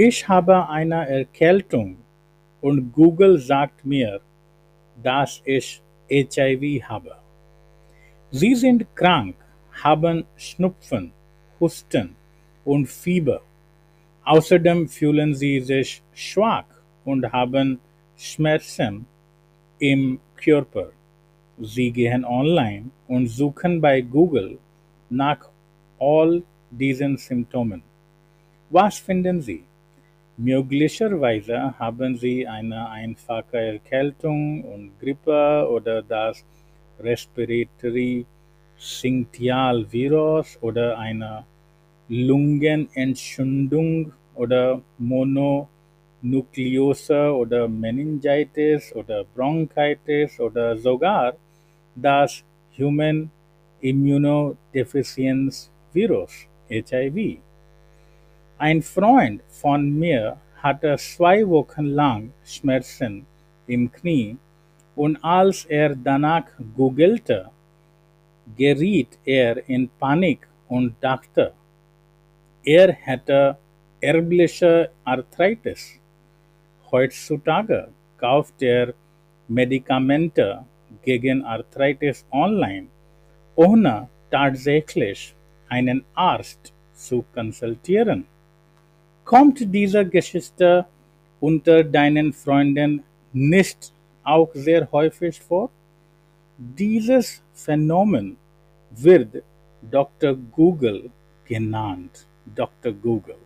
Ich habe eine Erkältung und Google sagt mir, dass ich HIV habe. Sie sind krank, haben Schnupfen, Husten und Fieber. Außerdem fühlen sie sich schwach und haben Schmerzen im Körper. Sie gehen online und suchen bei Google nach all diesen Symptomen. Was finden Sie? Möglicherweise haben Sie eine einfache Erkältung und Grippe oder das Respiratory Syncytial Virus oder eine Lungenentzündung oder Mononukleose oder Meningitis oder Bronchitis oder sogar das Human Immunodeficiency Virus HIV. Ein Freund von mir hatte zwei Wochen lang Schmerzen im Knie und als er danach googelte, geriet er in Panik und dachte, er hätte erbliche Arthritis. Heutzutage kauft er Medikamente gegen Arthritis online, ohne tatsächlich einen Arzt zu konsultieren. Kommt diese Geschichte unter deinen Freunden nicht auch sehr häufig vor? Dieses Phänomen wird Dr. Google genannt. Dr. Google.